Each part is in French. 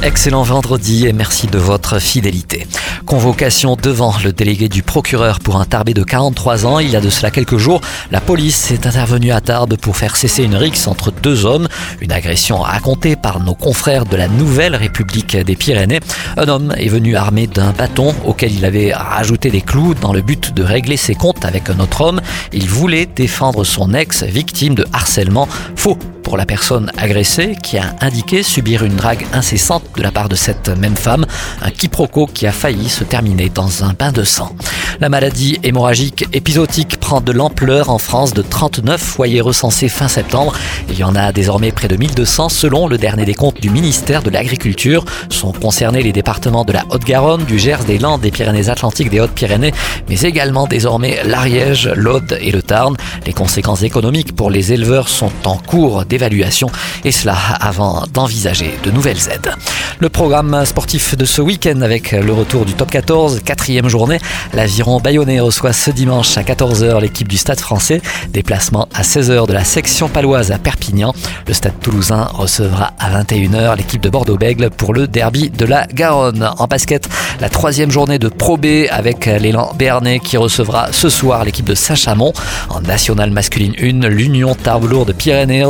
Excellent vendredi et merci de votre fidélité. Convocation devant le délégué du procureur pour un Tarbé de 43 ans. Il y a de cela quelques jours, la police est intervenue à Tarbes pour faire cesser une rixe entre deux hommes. Une agression racontée par nos confrères de la Nouvelle République des Pyrénées. Un homme est venu armé d'un bâton auquel il avait rajouté des clous dans le but de régler ses comptes avec un autre homme. Il voulait défendre son ex, victime de harcèlement. Faux pour la personne agressée qui a indiqué subir une drague incessante de la part de cette même femme, un quiproquo qui a failli se terminer dans un bain de sang. La maladie hémorragique épisodique prend de l'ampleur en France de 39 foyers recensés fin septembre. Il y en a désormais près de 1200 selon le dernier décompte du ministère de l'Agriculture. Sont concernés les départements de la Haute-Garonne, du Gers, des Landes, des Pyrénées-Atlantiques, des Hautes-Pyrénées, mais également désormais l'Ariège, l'Aude et le Tarn. Les conséquences économiques pour les éleveurs sont en cours et cela avant d'envisager de nouvelles aides. Le programme sportif de ce week-end avec le retour du top 14, quatrième journée. L'aviron bayonnais reçoit ce dimanche à 14h l'équipe du Stade français. Déplacement à 16h de la section paloise à Perpignan. Le Stade toulousain recevra à 21h l'équipe de Bordeaux-Bègle pour le derby de la Garonne. En basket, la troisième journée de Pro B avec l'élan béarnais qui recevra ce soir l'équipe de Saint-Chamond. En nationale masculine 1, l'Union Tarbes-Lourdes Pyrénées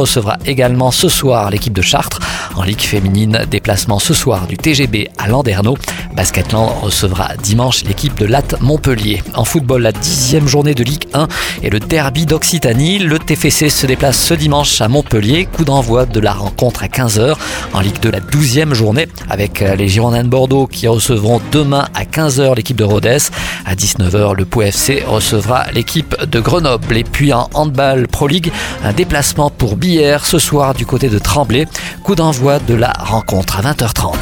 également ce soir l'équipe de Chartres. En Ligue féminine, déplacement ce soir du TGB à Landerneau. Basketland recevra dimanche l'équipe de Latte Montpellier. En football, la dixième journée de Ligue 1 et le derby d'Occitanie. Le TFC se déplace ce dimanche à Montpellier. Coup d'envoi de la rencontre à 15h. En Ligue 2, la douzième journée avec les Girondins de Bordeaux qui recevront demain à 15h l'équipe de Rodez. À 19h, le Pau FC recevra l'équipe de Grenoble. Et puis en handball Pro League, un déplacement pour Billère ce soir du côté de Tremblay. Coup d'envoi de la rencontre à 20h30.